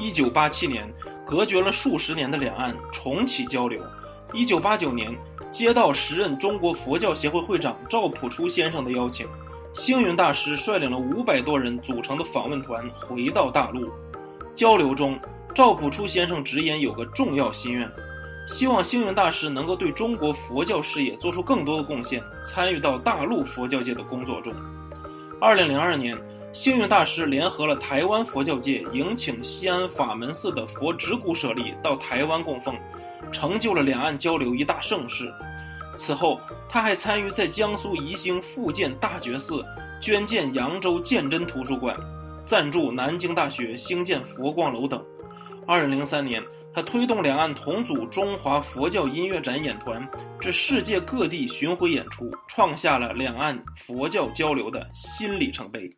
一九八七年，隔绝了数十年的两岸重启交流。一九八九年，接到时任中国佛教协会会长赵朴初先生的邀请，星云大师率领了五百多人组成的访问团回到大陆。交流中，赵朴初先生直言有个重要心愿，希望星云大师能够对中国佛教事业做出更多的贡献，参与到大陆佛教界的工作中。二零零二年。星云大师联合了台湾佛教界，迎请西安法门寺的佛指骨舍利到台湾供奉，成就了两岸交流一大盛事。此后，他还参与在江苏宜兴复建大觉寺，捐建扬州鉴真图书馆，赞助南京大学兴建佛光楼等。二零零三年，他推动两岸同组中华佛教音乐展演团至世界各地巡回演出，创下了两岸佛教交流的新里程碑。